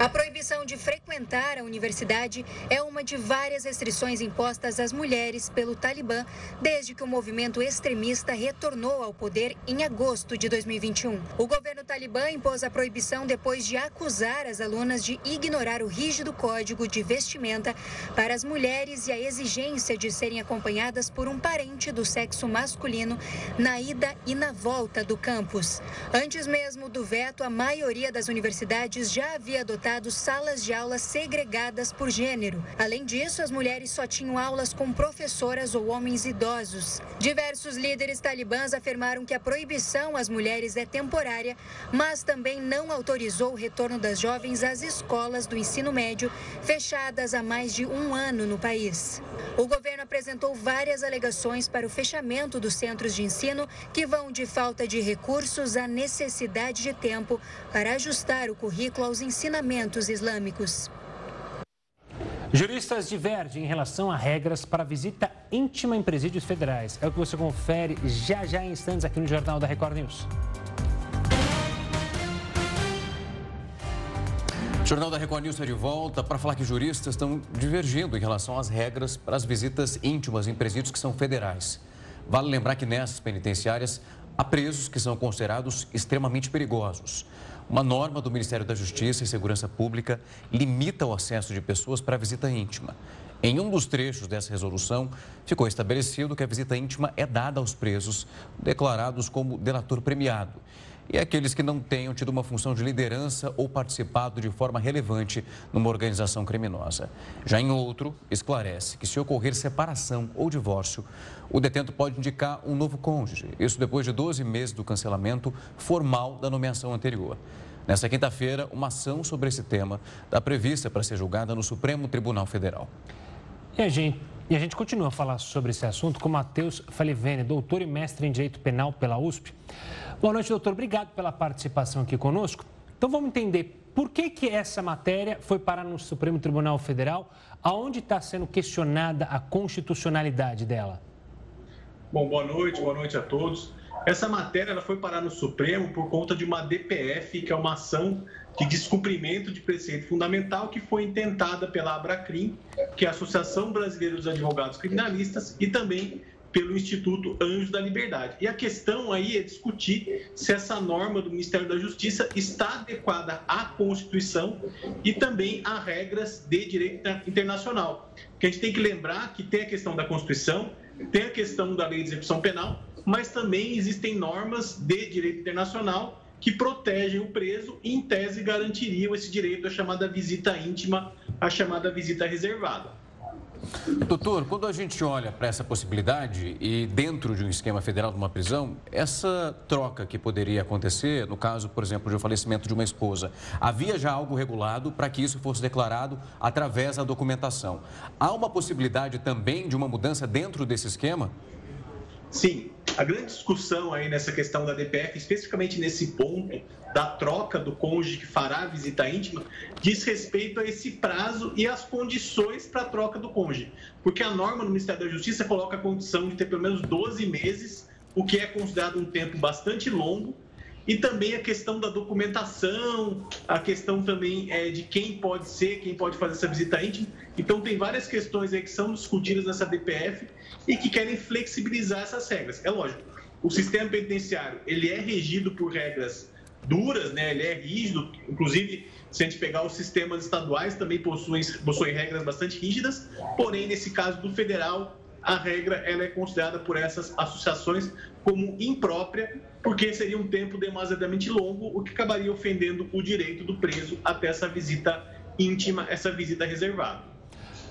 A proibição de frequentar a universidade é uma de várias restrições impostas às mulheres pelo Talibã desde que o movimento extremista retornou ao poder em agosto de 2021. O governo talibã impôs a proibição depois de acusar as alunas de ignorar o rígido código de vestimenta para as mulheres e a exigência de serem acompanhadas por um parente do sexo masculino na ida e na volta do campus. Antes mesmo do veto, a maioria das universidades já havia adotado salas de aula segregadas por gênero. Além disso, as mulheres só tinham aulas com professoras ou homens idosos. Diversos líderes talibãs afirmaram que a proibição às mulheres é temporária, mas também não autorizou o retorno das jovens às escolas do ensino médio, fechadas há mais de um ano no país. O governo apresentou várias alegações para o fechamento dos centros de ensino, que vão de falta de recursos à necessidade de tempo para ajustar o currículo aos ensinamentos islâmicos. Juristas divergem em relação a regras para visita íntima em presídios federais. É o que você confere já já em instantes aqui no Jornal da Record News. O Jornal da Record News está de volta para falar que juristas estão divergindo em relação às regras para as visitas íntimas em presídios que são federais. Vale lembrar que nessas penitenciárias há presos que são considerados extremamente perigosos. Uma norma do Ministério da Justiça e Segurança Pública limita o acesso de pessoas para a visita íntima. Em um dos trechos dessa resolução, ficou estabelecido que a visita íntima é dada aos presos declarados como delator premiado e aqueles que não tenham tido uma função de liderança ou participado de forma relevante numa organização criminosa. Já em outro, esclarece que se ocorrer separação ou divórcio, o detento pode indicar um novo cônjuge, isso depois de 12 meses do cancelamento formal da nomeação anterior. Nesta quinta-feira, uma ação sobre esse tema está prevista para ser julgada no Supremo Tribunal Federal. E a gente, e a gente continua a falar sobre esse assunto com Matheus Falivene, doutor e mestre em Direito Penal pela USP. Boa noite, doutor. Obrigado pela participação aqui conosco. Então vamos entender por que, que essa matéria foi parar no Supremo Tribunal Federal, aonde está sendo questionada a constitucionalidade dela. Bom, boa noite, boa noite a todos. Essa matéria ela foi parar no Supremo por conta de uma DPF, que é uma ação de descumprimento de preceito fundamental que foi intentada pela Abracrim, que é a Associação Brasileira dos Advogados Criminalistas, e também pelo Instituto Anjos da Liberdade. E a questão aí é discutir se essa norma do Ministério da Justiça está adequada à Constituição e também a regras de direito internacional. Que a gente tem que lembrar que tem a questão da Constituição, tem a questão da lei de execução penal, mas também existem normas de direito internacional que protegem o preso e, em tese, garantiriam esse direito à chamada visita íntima, à chamada visita reservada. Doutor, quando a gente olha para essa possibilidade e dentro de um esquema federal de uma prisão, essa troca que poderia acontecer, no caso, por exemplo, de um falecimento de uma esposa, havia já algo regulado para que isso fosse declarado através da documentação. Há uma possibilidade também de uma mudança dentro desse esquema? Sim, a grande discussão aí nessa questão da DPF, especificamente nesse ponto da troca do cônjuge que fará a visita íntima, diz respeito a esse prazo e as condições para a troca do cônjuge. Porque a norma no Ministério da Justiça coloca a condição de ter pelo menos 12 meses, o que é considerado um tempo bastante longo, e também a questão da documentação, a questão também é, de quem pode ser, quem pode fazer essa visita íntima. Então, tem várias questões aí que são discutidas nessa DPF e que querem flexibilizar essas regras. É lógico, o sistema penitenciário ele é regido por regras duras, né? ele é rígido, inclusive se a gente pegar os sistemas estaduais também possuem, possuem regras bastante rígidas, porém nesse caso do federal a regra ela é considerada por essas associações como imprópria, porque seria um tempo demasiadamente longo, o que acabaria ofendendo o direito do preso até essa visita íntima, essa visita reservada.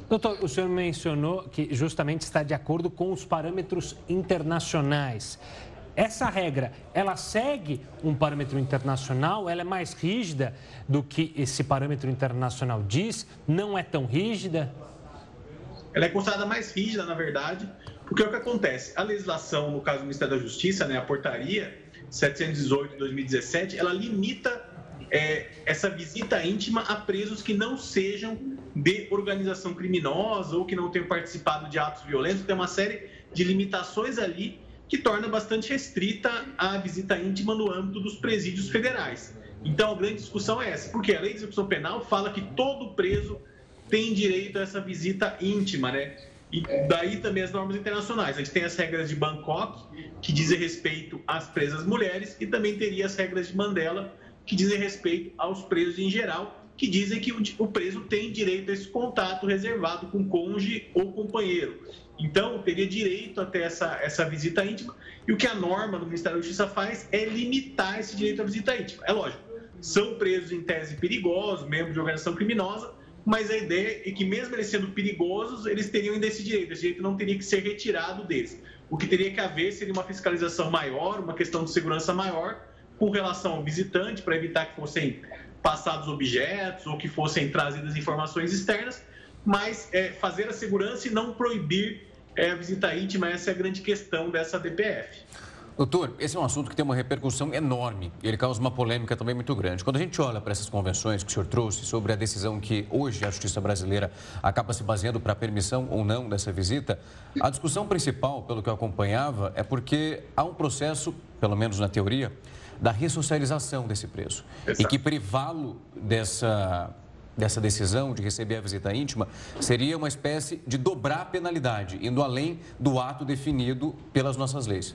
Doutor, o senhor mencionou que justamente está de acordo com os parâmetros internacionais. Essa regra, ela segue um parâmetro internacional? Ela é mais rígida do que esse parâmetro internacional diz? Não é tão rígida? Ela é considerada mais rígida, na verdade, porque é o que acontece? A legislação, no caso do Ministério da Justiça, né, a portaria 718 de 2017, ela limita é, essa visita íntima a presos que não sejam de organização criminosa ou que não tenham participado de atos violentos. Tem uma série de limitações ali que torna bastante restrita a visita íntima no âmbito dos presídios federais. Então, a grande discussão é essa, porque a lei de execução penal fala que todo preso tem direito a essa visita íntima, né? E daí também as normas internacionais. A gente tem as regras de Bangkok, que dizem respeito às presas mulheres, e também teria as regras de Mandela, que dizem respeito aos presos em geral, que dizem que o preso tem direito a esse contato reservado com cônjuge ou companheiro. Então, teria direito até essa, essa visita íntima. E o que a norma do Ministério da Justiça faz é limitar esse direito à visita íntima. É lógico, são presos em tese perigosos, membros de organização criminosa, mas a ideia é que, mesmo eles sendo perigosos, eles teriam ainda esse direito. Esse direito não teria que ser retirado deles. O que teria que haver seria uma fiscalização maior, uma questão de segurança maior, com relação ao visitante, para evitar que fossem passados objetos ou que fossem trazidas informações externas, mas é, fazer a segurança e não proibir é, a visita íntima, essa é a grande questão dessa DPF. Doutor, esse é um assunto que tem uma repercussão enorme e ele causa uma polêmica também muito grande. Quando a gente olha para essas convenções que o senhor trouxe sobre a decisão que hoje a justiça brasileira acaba se baseando para a permissão ou não dessa visita, a discussão principal, pelo que eu acompanhava, é porque há um processo, pelo menos na teoria, da ressocialização desse preso. Exato. E que privá-lo dessa, dessa decisão de receber a visita íntima seria uma espécie de dobrar a penalidade, indo além do ato definido pelas nossas leis.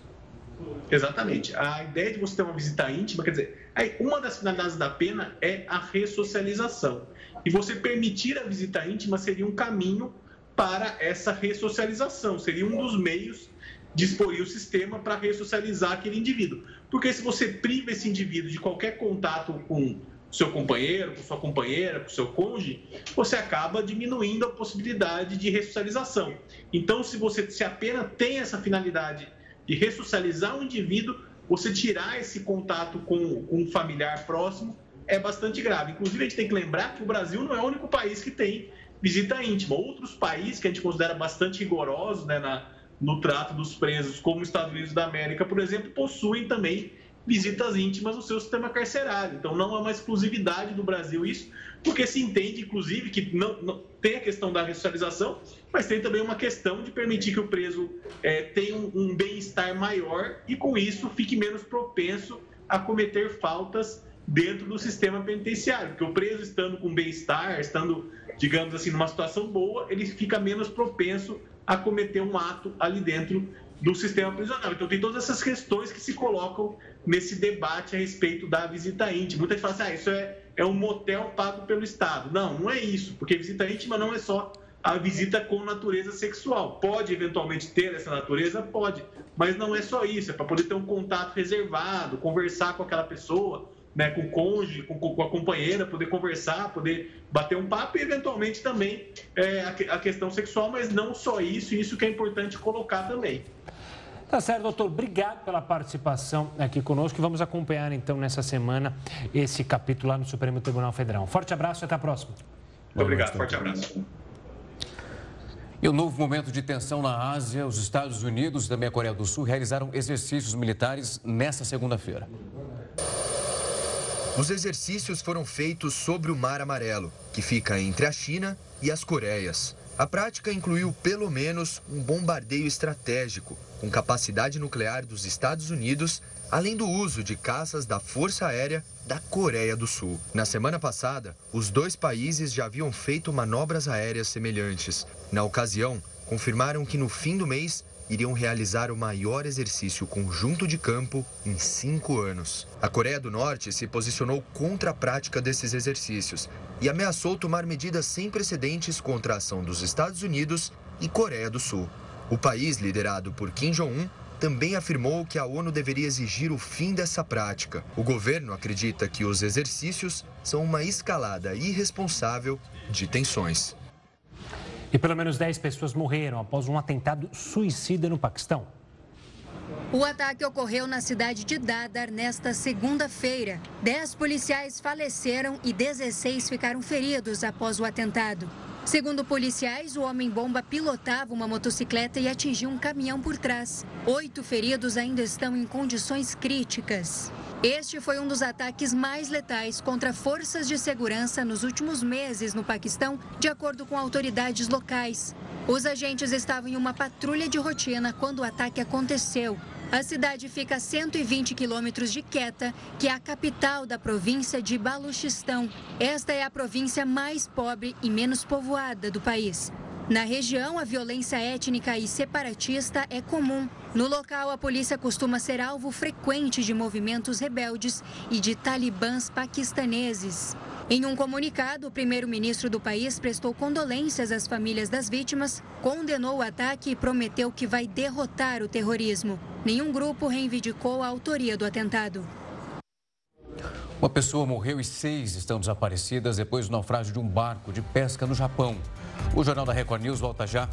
Exatamente. A ideia de você ter uma visita íntima, quer dizer, uma das finalidades da pena é a ressocialização. E você permitir a visita íntima seria um caminho para essa ressocialização, seria um dos meios disporia o sistema para ressocializar aquele indivíduo. Porque se você priva esse indivíduo de qualquer contato com seu companheiro, com sua companheira, com seu cônjuge, você acaba diminuindo a possibilidade de ressocialização. Então, se você se apenas tem essa finalidade de ressocializar o indivíduo, você tirar esse contato com, com um familiar próximo é bastante grave. Inclusive, a gente tem que lembrar que o Brasil não é o único país que tem visita íntima. Outros países que a gente considera bastante rigorosos né, na, no trato dos presos, como os Estados Unidos da América, por exemplo, possuem também visitas íntimas no seu sistema carcerário. Então, não é uma exclusividade do Brasil isso, porque se entende, inclusive, que não, não tem a questão da ressocialização, mas tem também uma questão de permitir que o preso é, tenha um, um bem-estar maior e, com isso, fique menos propenso a cometer faltas dentro do sistema penitenciário, porque o preso estando com bem-estar, estando, digamos assim, numa situação boa, ele fica menos propenso a cometer um ato ali dentro do sistema prisional. Então, tem todas essas questões que se colocam nesse debate a respeito da visita íntima. Muita gente fala assim, ah, isso é, é um motel pago pelo Estado. Não, não é isso, porque visita íntima não é só a visita com natureza sexual. Pode eventualmente ter essa natureza? Pode, mas não é só isso, é para poder ter um contato reservado, conversar com aquela pessoa, né, com o cônjuge, com, com, a companheira, poder conversar, poder bater um papo e, eventualmente, também é, a, a, questão sexual, mas não só isso, isso que é importante colocar também. Tá certo, doutor. Obrigado pela participação aqui conosco. Vamos acompanhar, então, nessa semana, esse capítulo lá no Supremo Tribunal Federal. Um forte abraço e até a próxima. Muito obrigado, forte abraço. E o um novo momento de tensão na Ásia, os Estados Unidos e também a Coreia do Sul realizaram exercícios militares nesta segunda-feira. Os exercícios foram feitos sobre o Mar Amarelo, que fica entre a China e as Coreias. A prática incluiu pelo menos um bombardeio estratégico com capacidade nuclear dos Estados Unidos, além do uso de caças da Força Aérea da Coreia do Sul. Na semana passada, os dois países já haviam feito manobras aéreas semelhantes. Na ocasião, confirmaram que no fim do mês iriam realizar o maior exercício conjunto de campo em cinco anos. A Coreia do Norte se posicionou contra a prática desses exercícios e ameaçou tomar medidas sem precedentes contra a ação dos Estados Unidos e Coreia do Sul. O país, liderado por Kim Jong-un, também afirmou que a ONU deveria exigir o fim dessa prática. O governo acredita que os exercícios são uma escalada irresponsável de tensões. E pelo menos 10 pessoas morreram após um atentado suicida no Paquistão. O ataque ocorreu na cidade de Dadar nesta segunda-feira. Dez policiais faleceram e 16 ficaram feridos após o atentado. Segundo policiais, o homem-bomba pilotava uma motocicleta e atingiu um caminhão por trás. Oito feridos ainda estão em condições críticas. Este foi um dos ataques mais letais contra forças de segurança nos últimos meses no Paquistão, de acordo com autoridades locais. Os agentes estavam em uma patrulha de rotina quando o ataque aconteceu. A cidade fica a 120 quilômetros de Quetta, que é a capital da província de Baluchistão. Esta é a província mais pobre e menos povoada do país. Na região, a violência étnica e separatista é comum. No local, a polícia costuma ser alvo frequente de movimentos rebeldes e de talibãs paquistaneses. Em um comunicado, o primeiro-ministro do país prestou condolências às famílias das vítimas, condenou o ataque e prometeu que vai derrotar o terrorismo. Nenhum grupo reivindicou a autoria do atentado. Uma pessoa morreu e seis estão desaparecidas depois do naufrágio de um barco de pesca no Japão. O Jornal da Record News volta já.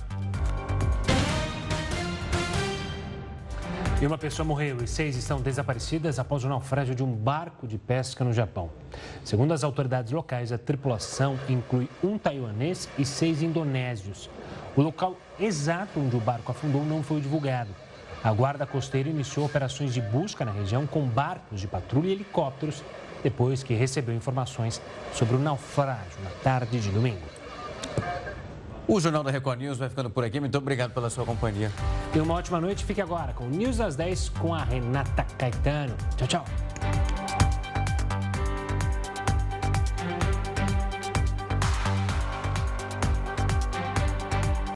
E uma pessoa morreu e seis estão desaparecidas após o naufrágio de um barco de pesca no Japão. Segundo as autoridades locais, a tripulação inclui um taiwanês e seis indonésios. O local exato onde o barco afundou não foi divulgado. A Guarda Costeira iniciou operações de busca na região com barcos de patrulha e helicópteros depois que recebeu informações sobre o naufrágio na tarde de domingo. O Jornal da Record News vai ficando por aqui. Muito obrigado pela sua companhia. E uma ótima noite. Fique agora com News das 10 com a Renata Caetano. Tchau, tchau.